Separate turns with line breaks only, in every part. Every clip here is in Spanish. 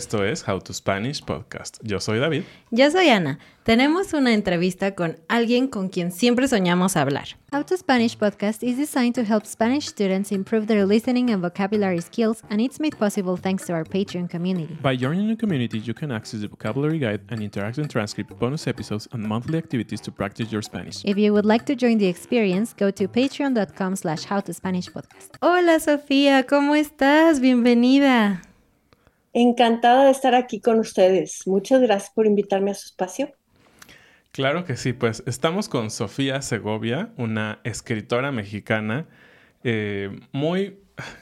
Esto es How to Spanish Podcast. Yo soy David.
Yo soy Ana. Tenemos una entrevista con alguien con quien siempre soñamos hablar.
How to Spanish Podcast is designed to help Spanish students improve their listening and vocabulary skills, and it's made possible thanks to our Patreon community.
By joining the community, you can access the vocabulary guide and interactive transcript, bonus episodes, and monthly activities to practice your Spanish.
If you would like to join the experience, go to patreon.com slash howtospanishpodcast.
Hola Sofía, ¿cómo estás? Bienvenida.
Encantada de estar aquí con ustedes. Muchas gracias por invitarme a su espacio.
Claro que sí, pues estamos con Sofía Segovia, una escritora mexicana eh, muy,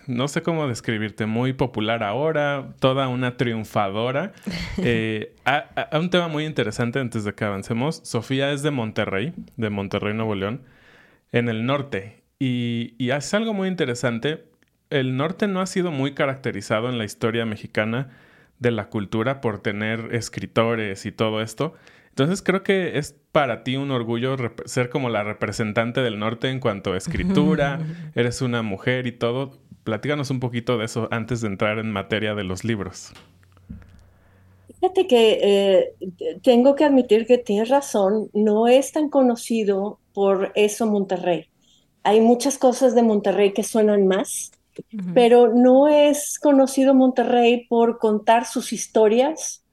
no sé cómo describirte, muy popular ahora, toda una triunfadora. Eh, a, un tema muy interesante antes de que avancemos, Sofía es de Monterrey, de Monterrey, Nuevo León, en el norte, y, y hace algo muy interesante el norte no ha sido muy caracterizado en la historia mexicana de la cultura por tener escritores y todo esto. Entonces creo que es para ti un orgullo ser como la representante del norte en cuanto a escritura, eres una mujer y todo. Platícanos un poquito de eso antes de entrar en materia de los libros.
Fíjate que eh, tengo que admitir que tienes razón, no es tan conocido por eso Monterrey. Hay muchas cosas de Monterrey que suenan más, pero no es conocido Monterrey por contar sus historias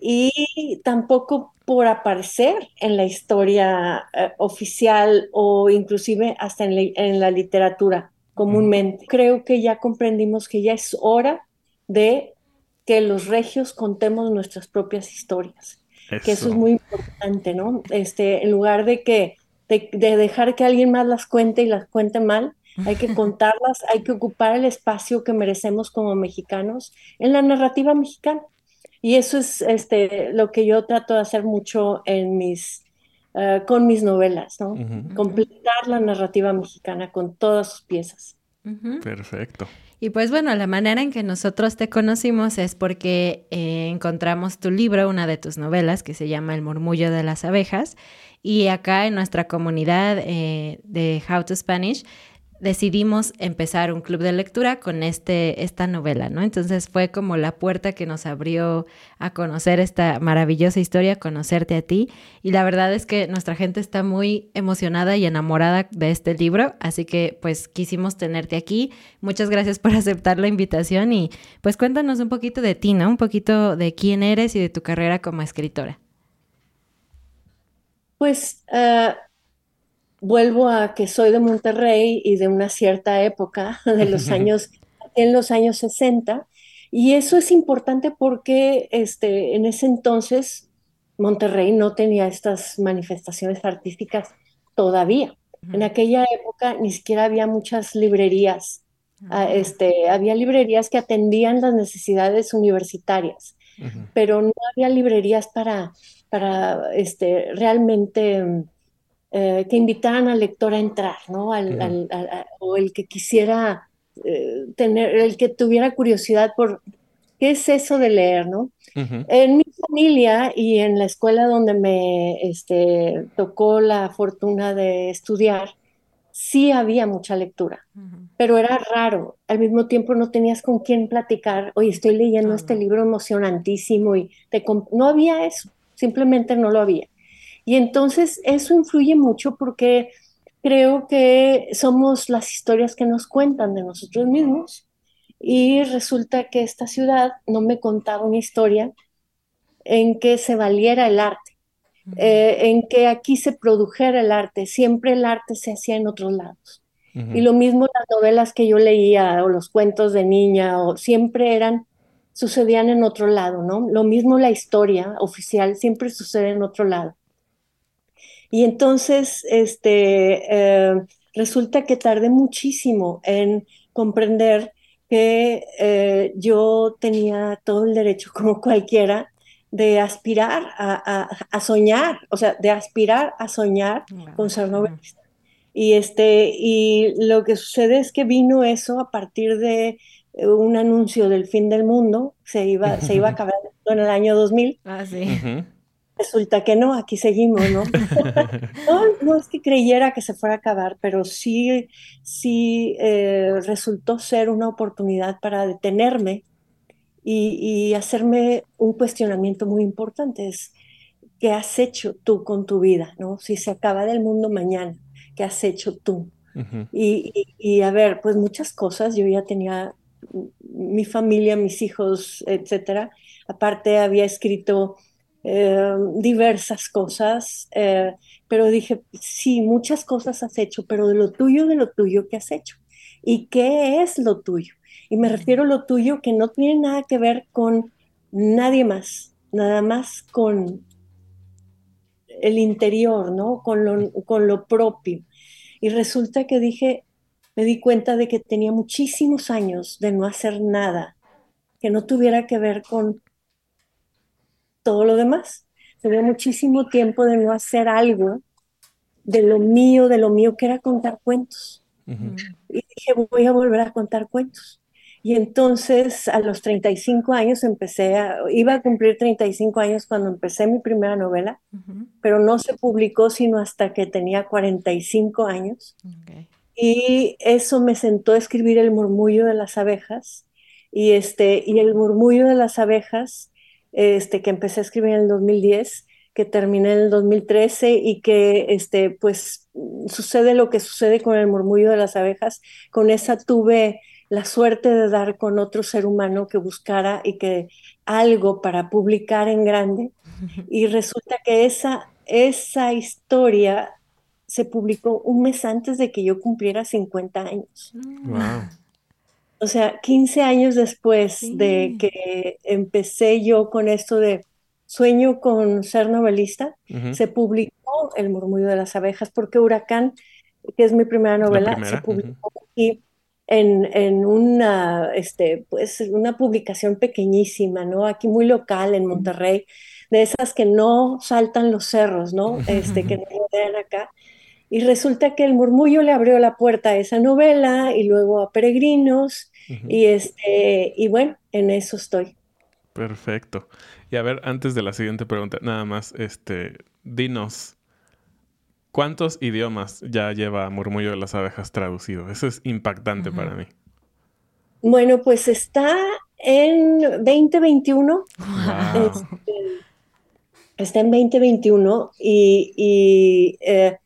y tampoco por aparecer en la historia eh, oficial o inclusive hasta en, la literatura comúnmente. Creo que ya comprendimos que ya es hora de que los regios contemos nuestras propias historias. Que eso es muy importante, ¿no? Este, en lugar de que de, dejar que alguien más las cuente y las cuente mal, hay que contarlas, hay que ocupar el espacio que merecemos como mexicanos en la narrativa mexicana. Y eso es este, lo que yo trato de hacer mucho en mis, eh, con mis novelas, ¿no? Completar la narrativa mexicana con todas sus piezas.
Perfecto.
Y pues bueno, la manera en que nosotros te conocimos es porque eh, encontramos tu libro, una de tus novelas, que se llama El murmullo de las abejas. Y acá en nuestra comunidad eh, de How to Spanish decidimos empezar un club de lectura con este, esta novela, ¿no? Entonces fue como la puerta que nos abrió a conocer esta maravillosa historia, conocerte a ti. Y la verdad es que nuestra gente está muy emocionada y enamorada de este libro, así que pues quisimos tenerte aquí. Muchas gracias por aceptar la invitación y pues cuéntanos un poquito de ti, ¿no? Un poquito de quién eres y de tu carrera como escritora.
Pues uh, vuelvo a que soy de Monterrey y de una cierta época, de los años, en los años 60, y eso es importante porque este, en ese entonces Monterrey no tenía estas manifestaciones artísticas todavía. En aquella época ni siquiera había muchas librerías. Ah, este, había librerías que atendían las necesidades universitarias, pero no había librerías para, para este, realmente eh, que invitaran al lector a entrar, ¿no? o el que quisiera eh, tener, el que tuviera curiosidad por qué es eso de leer, ¿no? En mi familia y en la escuela donde me este, tocó la fortuna de estudiar, sí había mucha lectura, pero era raro. Al mismo tiempo no tenías con quién platicar, oye, estoy leyendo este libro emocionantísimo y te no había eso, simplemente no lo había. Y entonces eso influye mucho porque creo que somos las historias que nos cuentan de nosotros mismos. Y resulta que esta ciudad no me contaba una historia en que se valiera el arte, eh, en que aquí se produjera el arte. Siempre el arte se hacía en otros lados. Y lo mismo las novelas que yo leía o los cuentos de niña, o siempre eran, sucedían en otro lado, ¿no? Lo mismo la historia oficial siempre sucede en otro lado. Y entonces, este, eh, resulta que tardé muchísimo en comprender que eh, yo tenía todo el derecho, como cualquiera, de aspirar a, soñar, o sea, de aspirar a soñar con ser novelista. Y, este, y lo que sucede es que vino eso a partir de un anuncio del fin del mundo, se iba, se iba a acabar en el año 2000.
Ah, sí.
Resulta que no, aquí seguimos, ¿no? no, es que creyera que se fuera a acabar, pero sí, sí eh, resultó ser una oportunidad para detenerme y, hacerme un cuestionamiento muy importante. Es, ¿qué has hecho tú con tu vida? ¿no? Si se acaba del mundo mañana, ¿qué has hecho tú? y, a ver, pues muchas cosas, yo ya tenía mi familia, mis hijos, etcétera. Aparte había escrito eh, diversas cosas, eh, pero dije, sí, muchas cosas has hecho, pero de lo tuyo, de lo tuyo, ¿qué has hecho? ¿Y qué es lo tuyo? Y me refiero a lo tuyo que no tiene nada que ver con nadie más, nada más con el interior, ¿no? Con lo, con lo propio. Y resulta que dije, me di cuenta de que tenía muchísimos años de no hacer nada que no tuviera que ver con todo lo demás. Tenía muchísimo tiempo de no hacer algo de lo mío, de lo mío que era contar cuentos. Y dije, voy a volver a contar cuentos. Y entonces a los 35 años empecé a, iba a cumplir 35 años cuando empecé mi primera novela, pero no se publicó sino hasta que tenía 45 años. Y eso me sentó a escribir El murmullo de las abejas. Y, este, y el murmullo de las abejas, este, que empecé a escribir en el 2010, que terminé en el 2013 y que este, pues sucede lo que sucede con el murmullo de las abejas. Con esa tuve la suerte de dar con otro ser humano que buscara y que algo para publicar en grande. Y resulta que esa, esa historia se publicó un mes antes de que yo cumpliera 50 años. O sea, 15 años después de que empecé yo con esto de sueño con ser novelista, se publicó El murmullo de las abejas, porque Huracán, que es mi primera novela, se publicó aquí en, una, este, pues, una publicación pequeñísima, ¿no? Aquí muy local, en Monterrey, de esas que no saltan los cerros, ¿no? Este, que no vean acá. Y resulta que el murmullo le abrió la puerta a esa novela y luego a Peregrinos. Y, este, y bueno, en eso estoy.
Perfecto. Y a ver, antes de la siguiente pregunta, nada más, este, dinos, ¿Cuántos idiomas ya lleva Murmullo de las Abejas traducido? Eso es impactante para mí.
Bueno, pues está en 2021. Este, está en 2021 y, eh,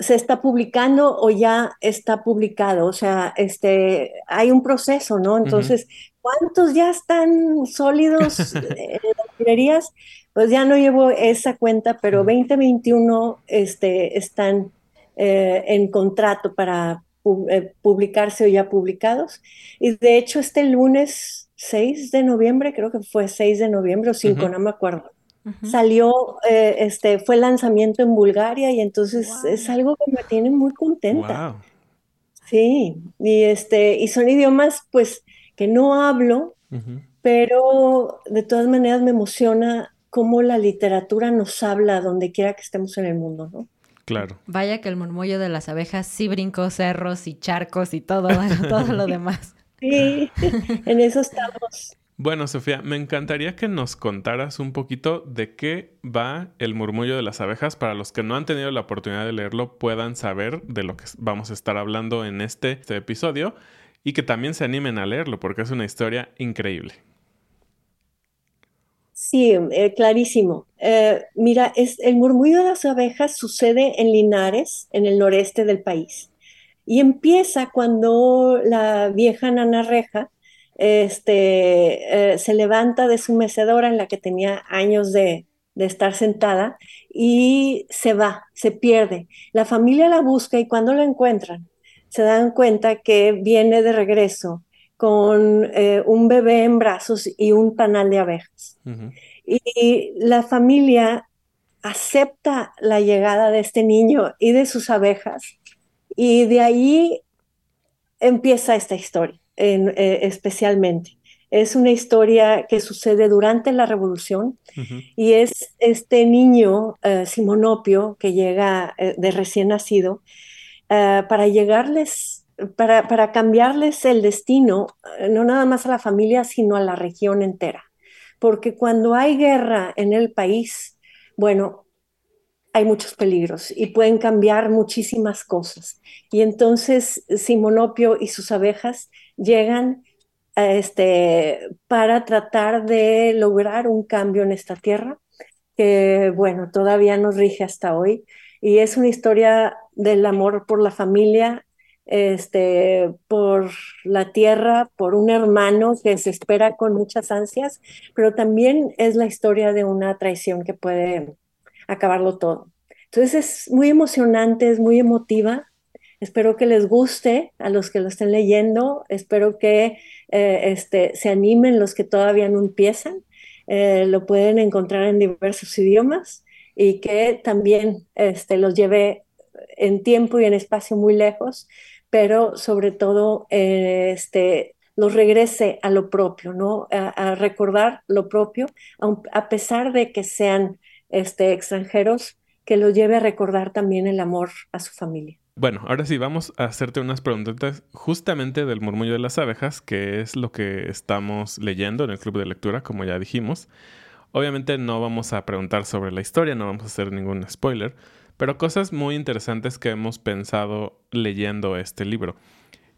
se está publicando o ya está publicado. O sea, este, hay un proceso, ¿no? Entonces, ¿cuántos ya están sólidos en las librerías? pues ya no llevo esa cuenta, pero 2021 este, están eh, en contrato para eh, publicarse o ya publicados. Y de hecho este lunes 6 de noviembre, creo que fue 6 de noviembre o 5, no me acuerdo. Salió, eh, este, fue lanzamiento en Bulgaria y entonces es algo que me tiene muy contenta. Sí, y este, y son idiomas pues que no hablo, pero de todas maneras me emociona cómo la literatura nos habla donde quiera que estemos en el mundo, ¿no?
Claro.
Vaya que el murmullo de las abejas sí brincó cerros y charcos y todo, todo lo demás.
Sí, en eso estamos.
Bueno, Sofía, me encantaría que nos contaras un poquito de qué va el murmullo de las abejas para los que no han tenido la oportunidad de leerlo puedan saber de lo que vamos a estar hablando en este, este episodio y que también se animen a leerlo porque es una historia increíble.
Sí, eh, clarísimo. Eh, mira, es, el murmullo de las abejas sucede en Linares, en el noreste del país. Y empieza cuando la vieja Nana Reja este, eh, se levanta de su mecedora en la que tenía años de, de estar sentada y se va, se pierde. La familia la busca y cuando la encuentran, se dan cuenta que viene de regreso con eh, un bebé en brazos y un panal de abejas. Y la familia acepta la llegada de este niño y de sus abejas y de ahí empieza esta historia eh, especialmente. Es una historia que sucede durante la revolución y es este niño, eh, Simonopio, que llega de recién nacido, para llegarles para, cambiarles el destino, eh, no nada más a la familia, sino a la región entera. Porque cuando hay guerra en el país, bueno, hay muchos peligros y pueden cambiar muchísimas cosas. Y entonces Simonopio y sus abejas llegan este, para tratar de lograr un cambio en esta tierra que, bueno, todavía nos rige hasta hoy. Y es una historia del amor por la familia, este, por la tierra, por un hermano que se espera con muchas ansias, pero también es la historia de una traición que puede acabarlo todo. Entonces es muy emocionante, es muy emotiva. Espero que les guste a los que lo estén leyendo. Espero que eh, este, se animen los que todavía no empiezan. Eh, lo pueden encontrar en diversos idiomas y que también este, los lleve en tiempo y en espacio muy lejos, pero sobre todo eh, este, los regrese a lo propio, ¿no? A, recordar lo propio, a, pesar de que sean extranjeros, que los lleve a recordar también el amor a su familia.
Bueno, ahora sí, vamos a hacerte unas preguntas justamente del murmullo de las abejas, que es lo que estamos leyendo en el club de lectura, como ya dijimos. Obviamente no vamos a preguntar sobre la historia, no vamos a hacer ningún spoiler, pero cosas muy interesantes que hemos pensado leyendo este libro.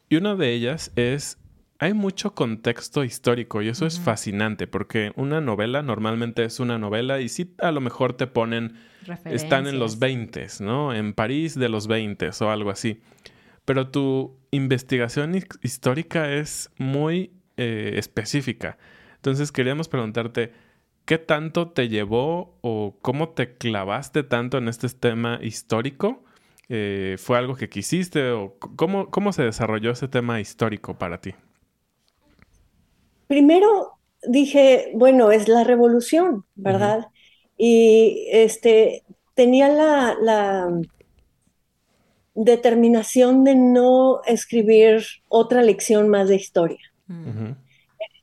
Y una de ellas es, hay mucho contexto histórico y eso es fascinante porque una novela normalmente es una novela y sí a lo mejor te ponen están en los 20, ¿no? En París de los 20 o algo así. Pero tu investigación histórica es muy eh, específica. Entonces queríamos preguntarte, ¿qué tanto te llevó o cómo te clavaste tanto en este tema histórico? Eh, ¿Fue algo que quisiste o cómo, cómo se desarrolló ese tema histórico para ti?
Primero dije, bueno, es la revolución, ¿verdad? y este, tenía la, determinación de no escribir otra lección más de historia.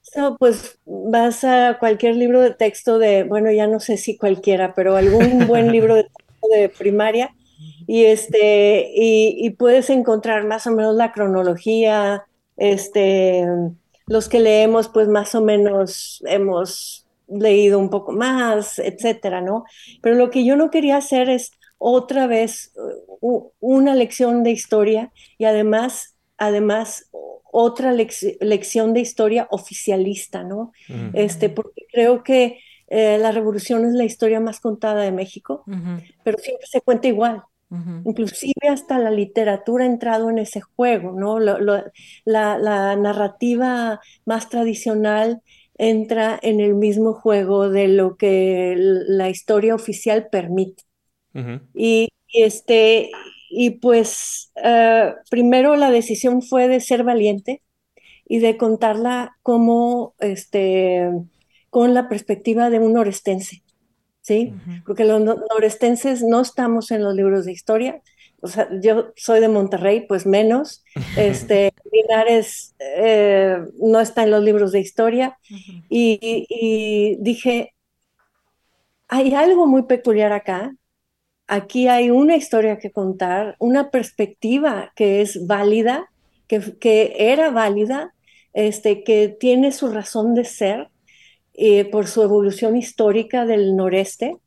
Eso, pues vas a cualquier libro de texto de, bueno, ya no sé si cualquiera, pero algún buen libro de texto de primaria y este y, puedes encontrar más o menos la cronología, este los que leemos pues más o menos hemos leído un poco más, etcétera, ¿no? Pero lo que yo no quería hacer es otra vez una lección de historia y además, además otra lección de historia oficialista, ¿no? Este, porque creo que eh, la revolución es la historia más contada de México, pero siempre se cuenta igual. Inclusive hasta la literatura ha entrado en ese juego, ¿no? la, la narrativa más tradicional entra en el mismo juego de lo que la historia oficial permite. y, este, y pues eh, primero la decisión fue de ser valiente y de contarla como este, con la perspectiva de un norestense. ¿Sí? Porque los norestenses no estamos en los libros de historia, o sea, yo soy de Monterrey, pues menos. Este, Linares eh, no está en los libros de historia. y, dije, hay algo muy peculiar acá. Aquí hay una historia que contar, una perspectiva que es válida, que, que era válida, este, que tiene su razón de ser eh, por su evolución histórica del noreste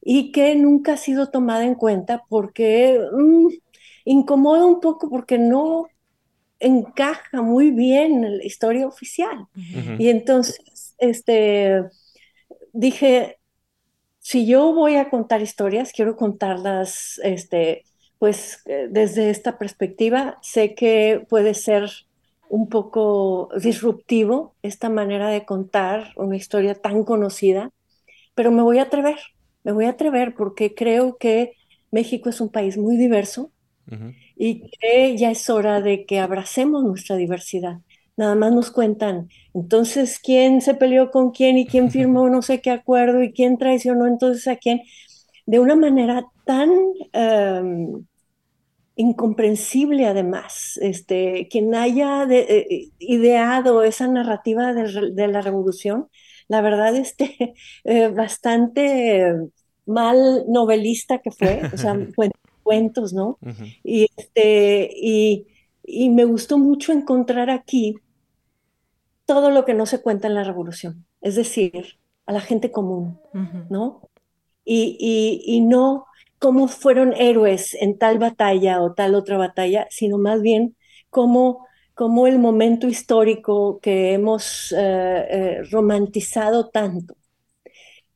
y que nunca ha sido tomada en cuenta porque mm, incomoda un poco porque no encaja muy bien en la historia oficial. Y entonces, este, dije, si yo voy a contar historias, quiero contarlas, este, pues eh, desde esta perspectiva, sé que puede ser un poco disruptivo esta manera de contar una historia tan conocida, pero me voy a atrever me voy a atrever porque creo que México es un país muy diverso y que ya es hora de que abracemos nuestra diversidad. Nada más nos cuentan, entonces, ¿quién se peleó con quién y quién firmó no sé qué acuerdo y quién traicionó entonces a quién? De una manera tan em, incomprensible además. Este, quien haya eh, ideado esa narrativa de, la revolución, la verdad, este, eh, bastante mal novelista que fue, o sea, cuentos, ¿no? y, este, y, me gustó mucho encontrar aquí todo lo que no se cuenta en la revolución, es decir, a la gente común, ¿no? Y, y, no cómo fueron héroes en tal batalla o tal otra batalla, sino más bien cómo cómo el momento histórico que hemos eh, eh, romantizado tanto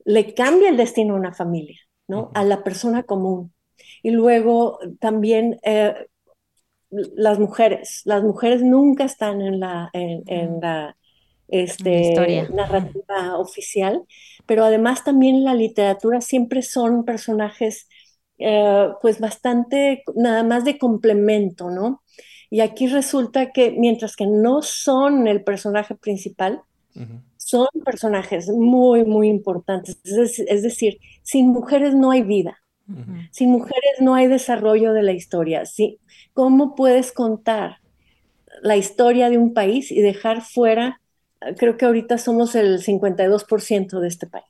le cambia el destino a una familia, ¿no? A la persona común. Y luego también eh, las mujeres. Las mujeres nunca están en la, en, la este, narrativa oficial, pero además también en la literatura siempre son personajes pues bastante, nada más de complemento, ¿no? Y aquí resulta que mientras que no son el personaje principal, son personajes muy, muy importantes. Es, decir, sin mujeres no hay vida. Sin mujeres no hay desarrollo de la historia. ¿sí? ¿Cómo puedes contar la historia de un país y dejar fuera, creo que ahorita somos el 52% de este país?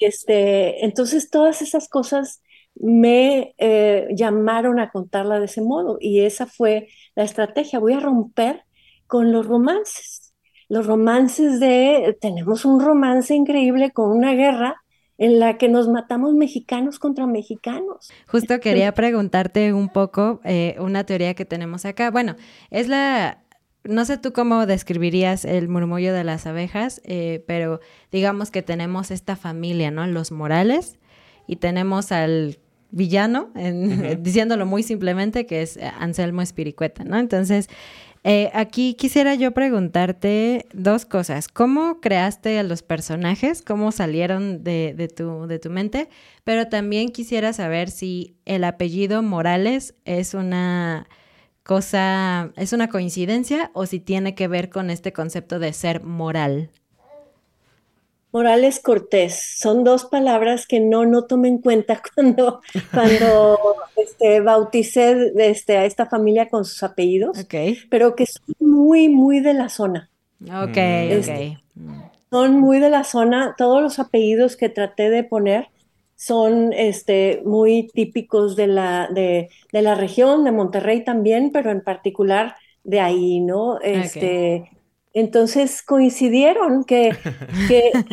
este, entonces, todas esas cosas me eh, llamaron a contarla de ese modo y esa fue la estrategia. Voy a romper con los romances. Los romances de, tenemos un romance increíble con una guerra en la que nos matamos mexicanos contra mexicanos.
Justo quería preguntarte un poco eh, una teoría que tenemos acá. Bueno, es la, no sé tú cómo describirías el murmullo de las abejas, eh, pero digamos que tenemos esta familia, ¿no? Los Morales y tenemos al villano, diciéndolo muy simplemente, que es Anselmo Espiricueta, ¿no? Entonces, eh, aquí quisiera yo preguntarte dos cosas. ¿Cómo creaste a los personajes? ¿Cómo salieron de, de, tu, de tu mente? Pero también quisiera saber si el apellido Morales es una cosa, es una coincidencia o si tiene que ver con este concepto de ser moral.
Morales Cortés. Son dos palabras que no, no tomé en cuenta cuando, cuando este, bauticé este, a esta familia con sus apellidos, pero que son muy, muy de la zona.
Ok, este,
Son muy de la zona. Todos los apellidos que traté de poner son este, muy típicos de la, de, la región, de Monterrey también, pero en particular de ahí, ¿no? Este, entonces coincidieron que,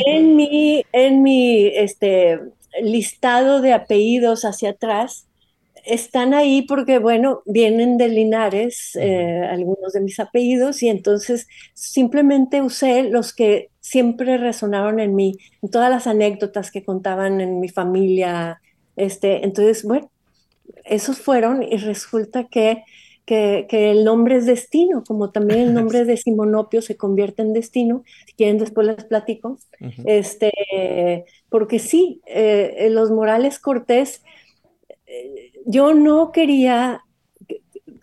en mi, en mi este, listado de apellidos hacia atrás están ahí porque, bueno, vienen de Linares eh, algunos de mis apellidos y entonces simplemente usé los que siempre resonaron en mí, en todas las anécdotas que contaban en mi familia. Este, entonces, bueno, esos fueron y resulta que que, el nombre es destino, como también el nombre de Simonopio se convierte en destino. Si quieren, después les platico. este, porque sí, eh, los Morales Cortés, eh, yo no quería,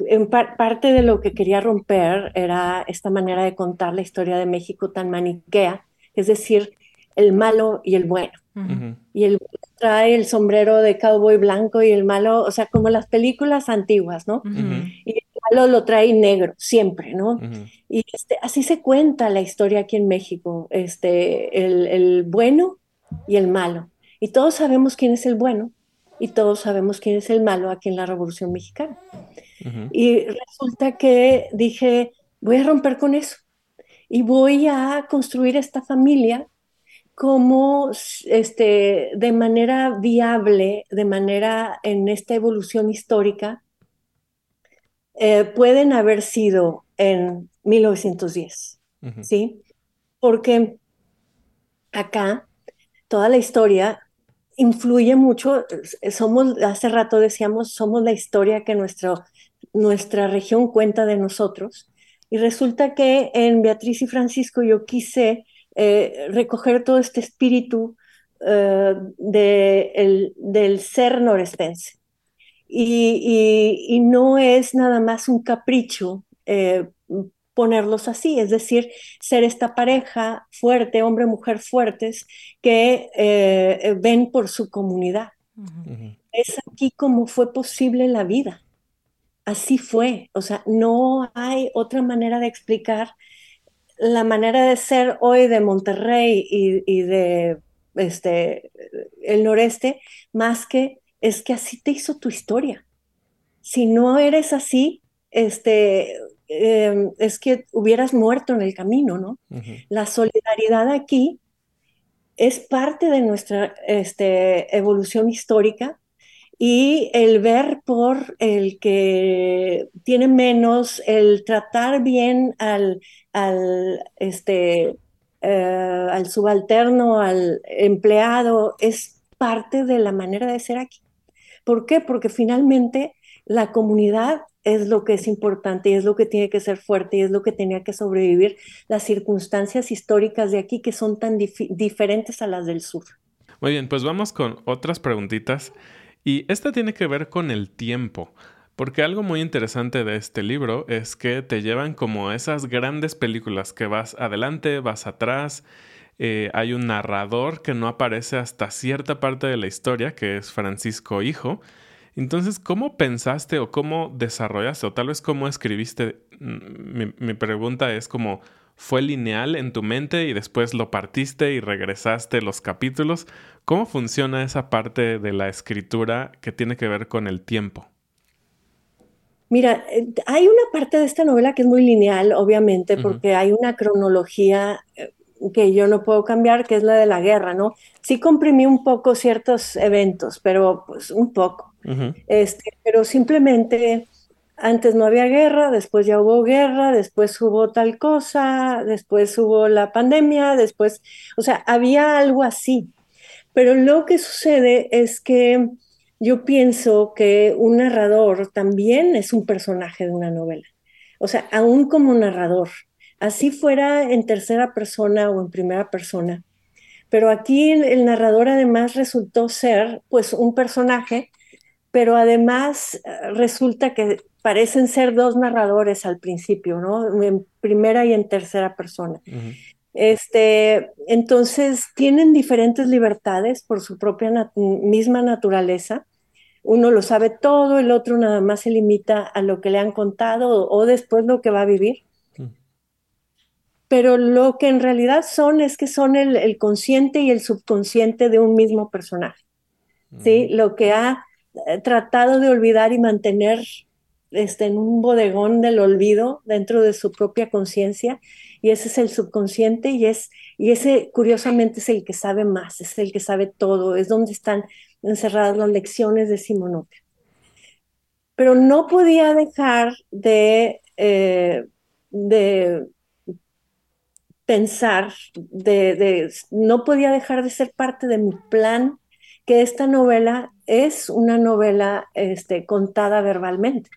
en parte de lo que quería romper era esta manera de contar la historia de México tan maniquea, es decir, el malo y el bueno. Y el trae el sombrero de cowboy blanco y el malo, o sea, como las películas antiguas, ¿no? Y el malo lo trae negro, siempre, ¿no? Y este, así se cuenta la historia aquí en México, este, el, el, bueno y el malo. Y todos sabemos quién es el bueno y todos sabemos quién es el malo aquí en la Revolución Mexicana. Y resulta que dije, voy a romper con eso y voy a construir esta familia cómo este, de manera viable, de manera en esta evolución histórica, eh, pueden haber sido en 1910, ¿sí? Porque acá toda la historia influye mucho, somos, hace rato decíamos, somos la historia que nuestro, nuestra región cuenta de nosotros, y resulta que en Beatriz y Francisco yo quise eh, recoger todo este espíritu eh, del ser norestense. Y, no es nada más un capricho eh, ponerlos así, es decir, ser esta pareja fuerte, hombre-mujer fuertes, que ven por su comunidad. Es aquí como fue posible la vida. Así fue, o sea, no hay otra manera de explicar la manera de ser hoy de Monterrey y, de este, el noreste, más que es que así te hizo tu historia. Si no eres así, este, em, es que hubieras muerto en el camino, ¿no? La solidaridad aquí es parte de nuestra este, evolución histórica y el ver por el que tiene menos, el tratar bien al, al, este, eh, al subalterno, al empleado, es parte de la manera de ser aquí. ¿Por qué? Porque finalmente la comunidad es lo que es importante y es lo que tiene que ser fuerte y es lo que tenía que sobrevivir las circunstancias históricas de aquí que son tan diferentes a las del sur.
Muy bien, pues vamos con otras preguntitas. Y esta tiene que ver con el tiempo. Porque algo muy interesante de este libro es que te llevan como esas grandes películas que vas adelante, vas atrás, eh, hay un narrador que no aparece hasta cierta parte de la historia, que es Francisco Hijo. Entonces, ¿cómo pensaste o cómo desarrollaste o tal vez cómo escribiste? Mm, mi, pregunta es como, ¿fue lineal en tu mente y después lo partiste y regresaste los capítulos? ¿Cómo funciona esa parte de la escritura que tiene que ver con el tiempo?
Mira, eh, hay una parte de esta novela que es muy lineal, obviamente, porque hay una cronología eh, que yo no puedo cambiar, que es la de la guerra, ¿no? Sí comprimí un poco ciertos eventos, pero pues un poco. este, pero simplemente antes no había guerra, después ya hubo guerra, después hubo tal cosa, después hubo la pandemia, después, o sea, había algo así. Pero lo que sucede es que yo pienso que un narrador también es un personaje de una novela. O sea, aún como narrador, así fuera en tercera persona o en primera persona. Pero aquí el, narrador además resultó ser pues un personaje, pero además eh, resulta que parecen ser dos narradores al principio, ¿no? En primera y en tercera persona. Este, entonces, tienen diferentes libertades por su propia misma naturaleza. Uno lo sabe todo, el otro nada más se limita a lo que le han contado o, después lo que va a vivir. Mm. Pero lo que en realidad son es que son el, consciente y el subconsciente de un mismo personaje. ¿sí? Mm. Lo que ha eh, tratado de olvidar y mantener este, en un bodegón del olvido dentro de su propia conciencia y ese es el subconsciente y, es, y ese curiosamente es el que sabe más, es el que sabe todo, es donde están encerradas las lecciones de Simonopio. Pero no podía dejar de, eh, de pensar, de, no podía dejar de ser parte de mi plan que esta novela es una novela este, contada verbalmente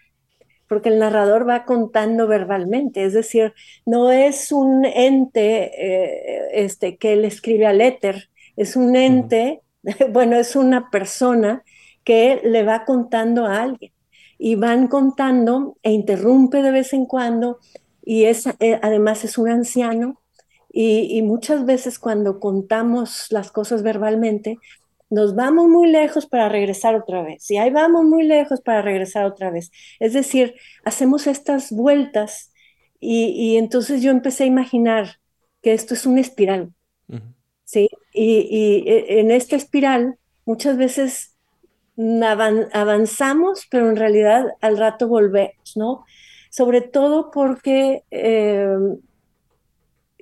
porque el narrador va contando verbalmente, es decir, no es un ente eh, este, que él escribe al éter, es un ente, bueno, es una persona que le va contando a alguien y van contando e interrumpe de vez en cuando y es, eh, además es un anciano y, y, muchas veces cuando contamos las cosas verbalmente nos vamos muy lejos para regresar otra vez, y ahí vamos muy lejos para regresar otra vez. Es decir, hacemos estas vueltas y, entonces yo empecé a imaginar que esto es una espiral, ¿sí? Y, e, en esta espiral muchas veces avanzamos, pero en realidad al rato volvemos, ¿no? Sobre todo porque em,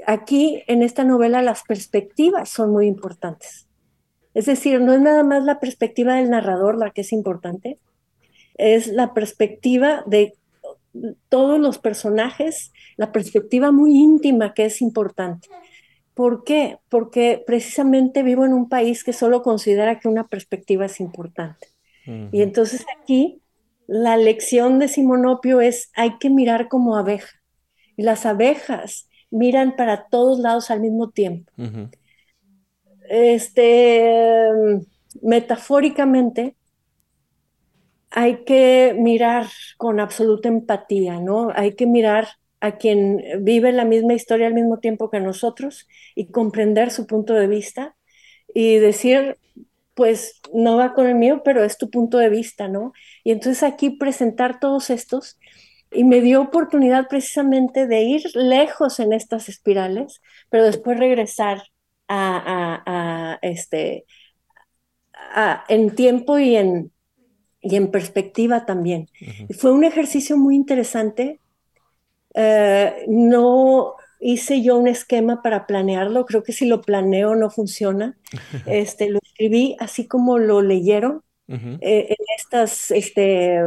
aquí en esta novela las perspectivas son muy importantes. Es decir, no es nada más la perspectiva del narrador la que es importante, es la perspectiva de todos los personajes, la perspectiva muy íntima que es importante. ¿Por qué? Porque precisamente vivo en un país que solo considera que una perspectiva es importante. Y entonces aquí la lección de Simonopio es hay que mirar como abeja. Y las abejas miran para todos lados al mismo tiempo este, metafóricamente, hay que mirar con absoluta empatía, ¿no? Hay que mirar a quien vive la misma historia al mismo tiempo que nosotros y comprender su punto de vista y decir, pues no va con el mío, pero es tu punto de vista, ¿no? Y entonces aquí presentar todos estos y me dio oportunidad precisamente de ir lejos en estas espirales, pero después regresar a, este, en tiempo y en, y en perspectiva también. Fue un ejercicio muy interesante. Eh, no hice yo un esquema para planearlo, creo que si lo planeo no funciona. Este, lo escribí así como lo leyeron en estas este,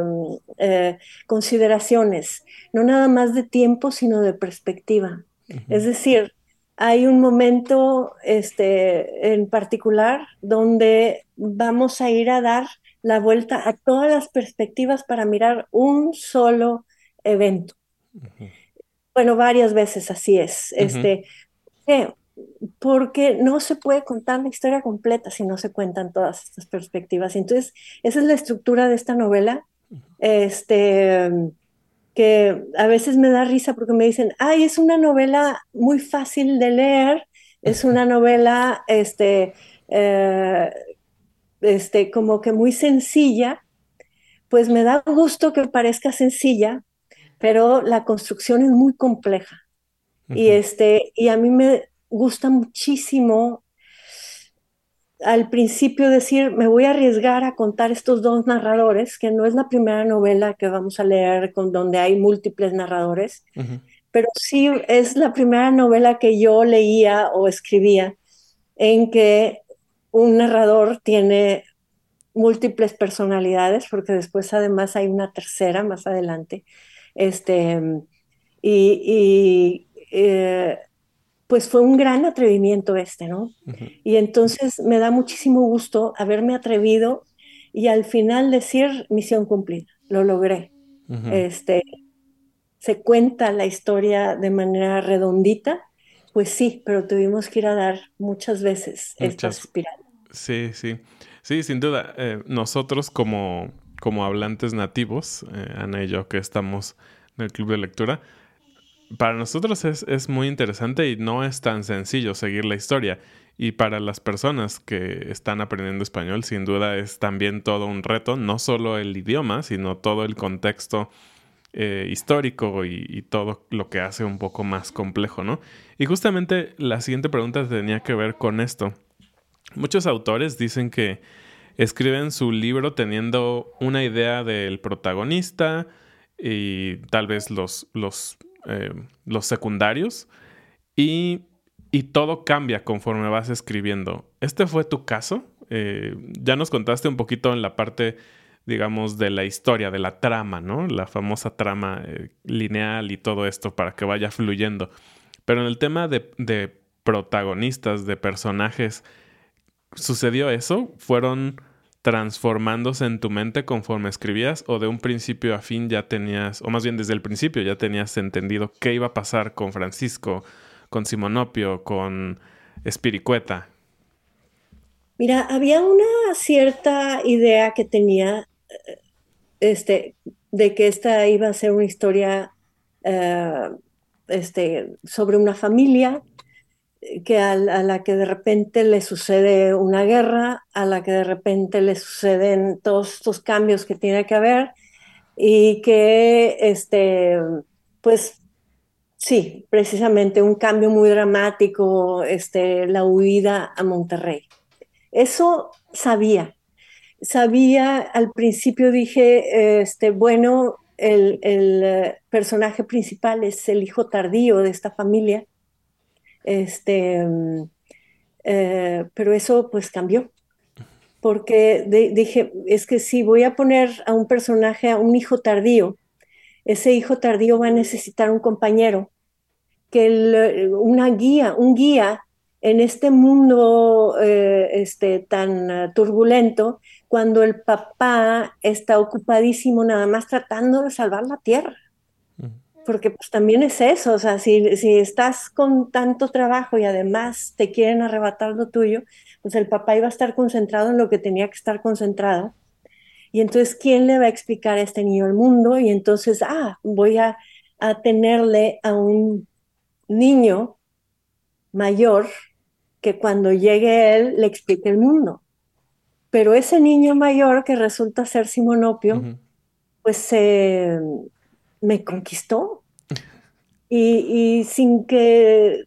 consideraciones, no nada más de tiempo, sino de perspectiva. Es decir, hay un momento este, en particular donde vamos a ir a dar la vuelta a todas las perspectivas para mirar un solo evento. Bueno, varias veces así es. este, porque no se puede contar la historia completa si no se cuentan todas estas perspectivas. Entonces, esa es la estructura de esta novela. Este, que a veces me da risa porque me dicen, ay, es una novela muy fácil de leer, es una novela, este, eh, este, como que muy sencilla, pues me da gusto que parezca sencilla, pero la construcción es muy compleja. Y, este, y a mí me gusta muchísimo al principio decir, me voy a arriesgar a contar estos dos narradores, que no es la primera novela que vamos a leer con donde hay múltiples narradores, pero sí es la primera novela que yo leía o escribía en que un narrador tiene múltiples personalidades, porque después además hay una tercera más adelante. Este, y, eh, pues fue un gran atrevimiento este, ¿no? Y entonces me da muchísimo gusto haberme atrevido y al final decir misión cumplida, lo logré. Este, se cuenta la historia de manera redondita, pues sí, pero tuvimos que ir a dar muchas veces estas espirales.
Sí, sí, sí, sin duda. Eh, nosotros como, como hablantes nativos, eh, Ana y yo que estamos en el club de lectura, para nosotros es, muy interesante y no es tan sencillo seguir la historia. Y para las personas que están aprendiendo español, sin duda es también todo un reto, no solo el idioma, sino todo el contexto eh, histórico y, y, todo lo que hace un poco más complejo, ¿no? Y justamente la siguiente pregunta tenía que ver con esto. Muchos autores dicen que escriben su libro teniendo una idea del protagonista y tal vez los, los eh, los secundarios y, todo cambia conforme vas escribiendo. ¿Este fue tu caso? Eh, ya nos contaste un poquito en la parte, digamos, de la historia, de la trama, ¿no? La famosa trama eh, lineal y todo esto para que vaya fluyendo. Pero en el tema de, de protagonistas, de personajes, ¿sucedió eso? ¿Fueron transformándose en tu mente conforme escribías o de un principio a fin ya tenías, o más bien desde el principio ya tenías entendido qué iba a pasar con Francisco, con Simonopio, con Espiricueta?
Mira, había una cierta idea que tenía eh, este, de que esta iba a ser una historia eh, este, sobre una familia que a, la que de repente le sucede una guerra, a la que de repente le suceden todos estos cambios que tiene que haber y que, este, pues, sí, precisamente un cambio muy dramático, este, la huida a Monterrey. Eso sabía. Sabía, al principio dije, este, bueno, el, el eh, personaje principal es el hijo tardío de esta familia este, eh, pero eso pues cambió, porque dije, es que si voy a poner a un personaje, a un hijo tardío, ese hijo tardío va a necesitar un compañero, que una guía, un guía en este mundo eh, este, tan uh, turbulento, cuando el papá está ocupadísimo nada más tratando de salvar la tierra porque pues también es eso, o sea, si, si estás con tanto trabajo y además te quieren arrebatar lo tuyo, pues el papá iba a estar concentrado en lo que tenía que estar concentrado. Y entonces, ¿quién le va a explicar a este niño el mundo? Y entonces, ah, voy a, a tenerle a un niño mayor que cuando llegue él le explique el mundo. Pero ese niño mayor que resulta ser Simonopio, pues se me conquistó. Y, sin que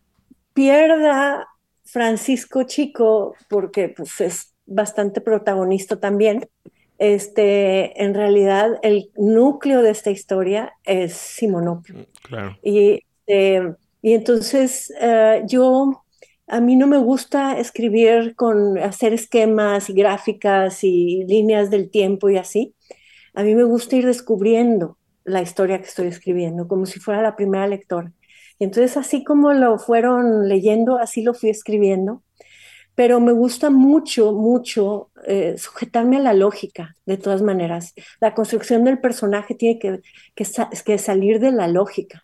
pierda Francisco Chico, porque pues, es bastante protagonista también, este, en realidad el núcleo de esta historia es Simonopio.
Mm, claro.
Y, este, y entonces eh, yo a mí no me gusta escribir con hacer esquemas y gráficas y líneas del tiempo y así. A mí me gusta ir descubriendo la historia que estoy escribiendo, como si fuera la primera lectora. Y entonces, así como lo fueron leyendo, así lo fui escribiendo. Pero me gusta mucho, mucho eh, sujetarme a la lógica, de todas maneras. La construcción del personaje tiene que, que, salir de la lógica.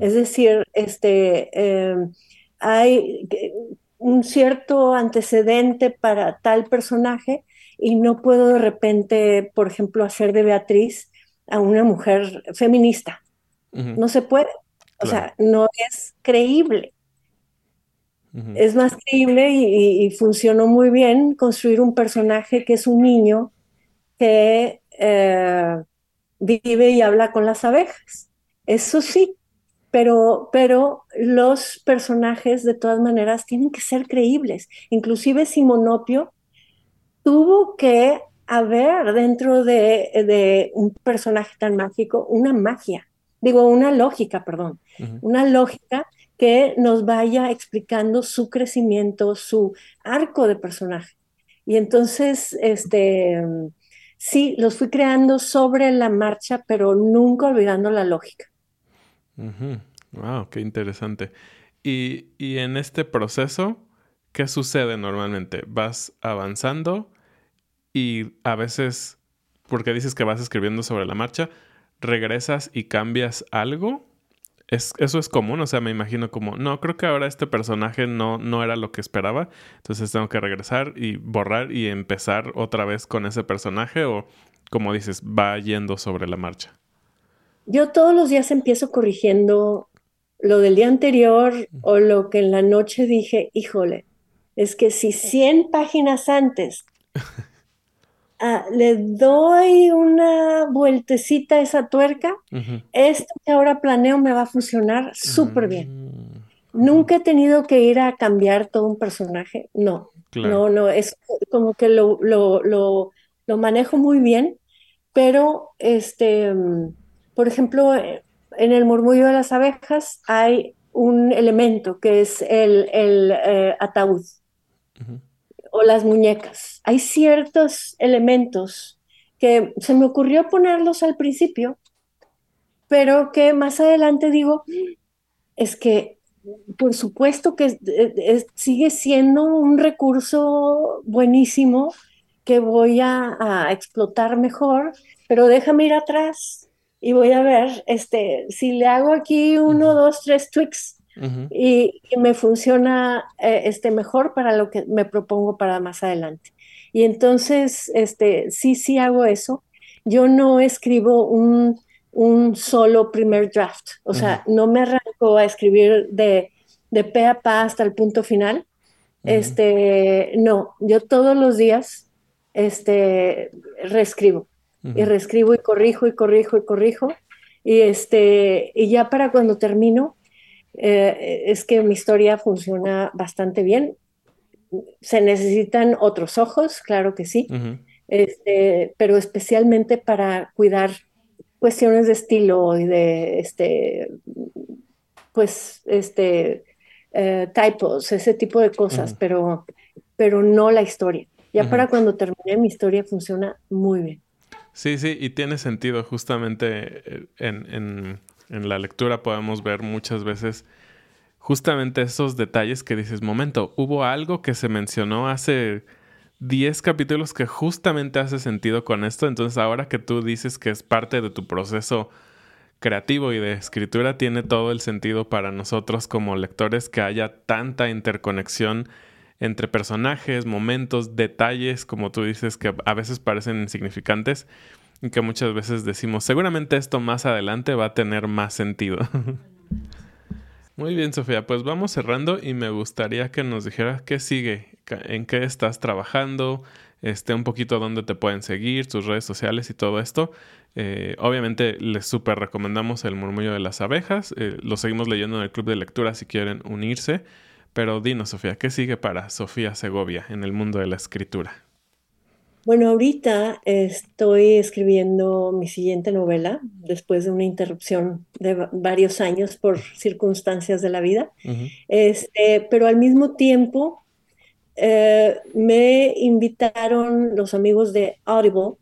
Es decir, este, em, hay un cierto antecedente para tal personaje y no puedo de repente, por ejemplo, hacer de Beatriz a una mujer feminista. No se puede. O sea, no es creíble. Es más creíble y, funcionó muy bien construir un personaje que es un niño que eh, vive y habla con las abejas. Eso sí, pero, pero los personajes de todas maneras tienen que ser creíbles. Inclusive Simonopio tuvo que haber dentro de, un personaje tan mágico una magia, digo, una lógica, perdón, una lógica que nos vaya explicando su crecimiento, su arco de personaje. Y entonces, este, sí, los fui creando sobre la marcha, pero nunca olvidando la lógica.
Wow, qué interesante. Y, y en este proceso, ¿qué sucede normalmente? ¿Vas avanzando? Y a veces, porque dices que vas escribiendo sobre la marcha, regresas y cambias algo. Es, eso es común, o sea, me imagino como, no, creo que ahora este personaje no, no era lo que esperaba, entonces tengo que regresar y borrar y empezar otra vez con ese personaje o, como dices, va yendo sobre la marcha.
Yo todos los días empiezo corrigiendo lo del día anterior o lo que en la noche dije, híjole, es que si 100 páginas antes Ah, le doy una vueltecita a esa tuerca, esto que ahora planeo me va a funcionar súper bien. Mm, Nunca he tenido que ir a cambiar todo un personaje, no, no, no, es como que lo, lo, lo, lo, manejo muy bien, pero este, por ejemplo, en el murmullo de las abejas hay un elemento que es el, el eh, ataúd o las muñecas. Hay ciertos elementos que se me ocurrió ponerlos al principio, pero que más adelante digo, es que por supuesto que sigue siendo un recurso buenísimo que voy a, explotar mejor, pero déjame ir atrás y voy a ver, este, si le hago aquí uno, dos, tres tweaks, y, me funciona eh, este, mejor para lo que me propongo para más adelante. Y entonces, este, sí, sí hago eso. Yo no escribo un, un solo primer draft, o sea, no me arranco a escribir de, de pe a pa hasta el punto final. Este, no, yo todos los días este, reescribo y reescribo y corrijo y corrijo y corrijo. Y, este, y ya para cuando termino, eh, es que mi historia funciona bastante bien. Se necesitan otros ojos, claro que sí, este, pero especialmente para cuidar cuestiones de estilo y de, este, pues, este, eh, typos, ese tipo de cosas, pero, pero no la historia. Ya para cuando termine mi historia funciona muy bien.
Sí, sí, y tiene sentido justamente eh, en en la lectura podemos ver muchas veces justamente esos detalles que dices, momento, hubo algo que se mencionó hace 10 capítulos que justamente hace sentido con esto, entonces ahora que tú dices que es parte de tu proceso creativo y de escritura, tiene todo el sentido para nosotros como lectores que haya tanta interconexión entre personajes, momentos, detalles, como tú dices, que a veces parecen insignificantes que muchas veces decimos, seguramente esto más adelante va a tener más sentido. Muy bien, Sofía, pues vamos cerrando y me gustaría que nos dijeras qué sigue, en qué estás trabajando, este, un poquito dónde te pueden seguir, tus redes sociales y todo esto. Eh, obviamente les súper recomendamos el murmullo de las abejas, eh, lo seguimos leyendo en el club de lectura si quieren unirse, pero dinos, Sofía, ¿qué sigue para Sofía Segovia en el mundo de la escritura?
Bueno, ahorita estoy escribiendo mi siguiente novela después de una interrupción de va- varios años por circunstancias de la vida. Este, pero al mismo tiempo eh, me invitaron los amigos de Audible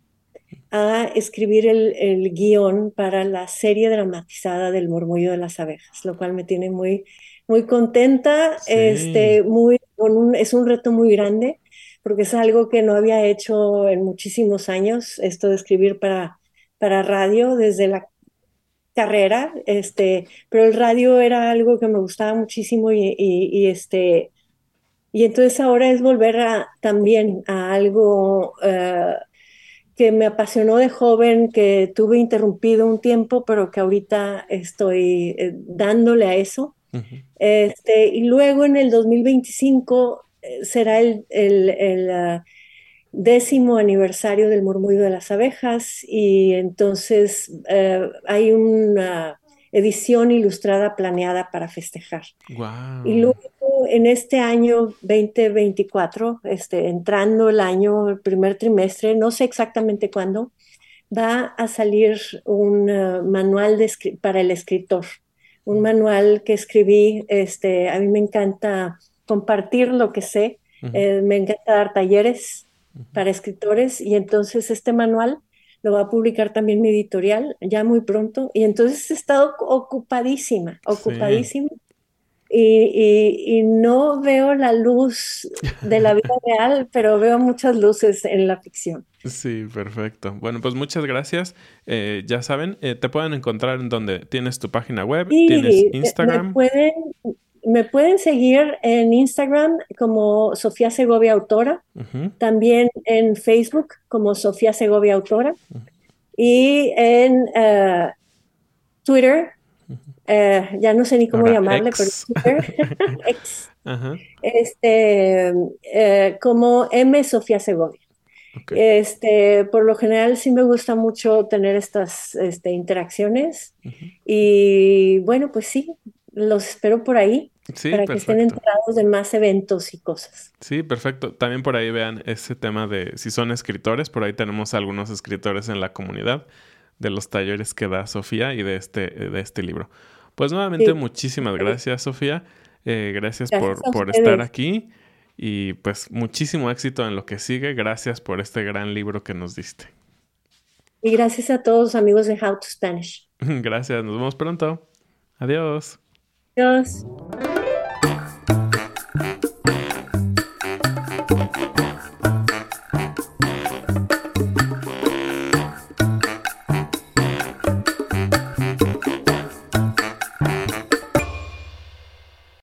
a escribir el, el guion para la serie dramatizada del Murmullo de las Abejas, lo cual me tiene muy, muy contenta.
Sí.
Este, muy, con un- es un reto muy grande porque es algo que no había hecho en muchísimos años, esto de escribir para, para radio desde la carrera, este, pero el radio era algo que me gustaba muchísimo y, y- y, este, y entonces ahora es volver a, también a algo eh, que me apasionó de joven, que tuve interrumpido un tiempo, pero que ahorita estoy eh, dándole a eso.
Ujú.
Este, y luego en el 2025 eh, será el, el- el, ah, décimo aniversario del murmullo de las abejas y entonces eh, hay una edición ilustrada planeada para festejar.
Guau.
Y luego en este año 2024, este, entrando el año, el primer trimestre, no sé exactamente cuándo, va a salir un eh, manual de para el escritor, un manual que escribí, este, a mí me encanta compartir lo que sé,
Ujú.
eh, me encanta dar talleres para escritores y entonces este manual lo va a publicar también mi editorial ya muy pronto y entonces he estado ocupadísima, ocupadísima y, y- y no veo la luz de la vida real, pero veo muchas luces en la ficción.
Sí, perfecto. Bueno, pues muchas gracias. Eh, ya saben, eh, te pueden encontrar en donde tienes tu página web, tienes
Y me
Instagram.
pueden, me pueden seguir en Instagram como Sofía Segovia Autora, también en Facebook como Sofía Segovia Autora y en eh, Twitter, eh, ya no sé ni cómo
Ahora,
llamarle, pero Twitter, X,
Ajá.
este, eh, como M Sofía Segovia. Este, por lo general sí me gusta mucho tener estas este, interacciones y bueno, pues sí, los espero por ahí
Sí,
para que estén enterados de más eventos y cosas.
Sí, perfecto. También por ahí vean ese tema de si son escritores. Por ahí tenemos algunos escritores en la comunidad de los talleres que da Sofía y de este, de este libro. Pues nuevamente,
Sí.
muchísimas gracias, Sofía. Eh, gracias,
Gracias
por, por estar aquí y pues muchísimo éxito en lo que sigue. Gracias por este gran libro que nos diste.
Y gracias a todos amigos de How to Spanish.
Gracias, nos vemos pronto. Adiós.
Adiós.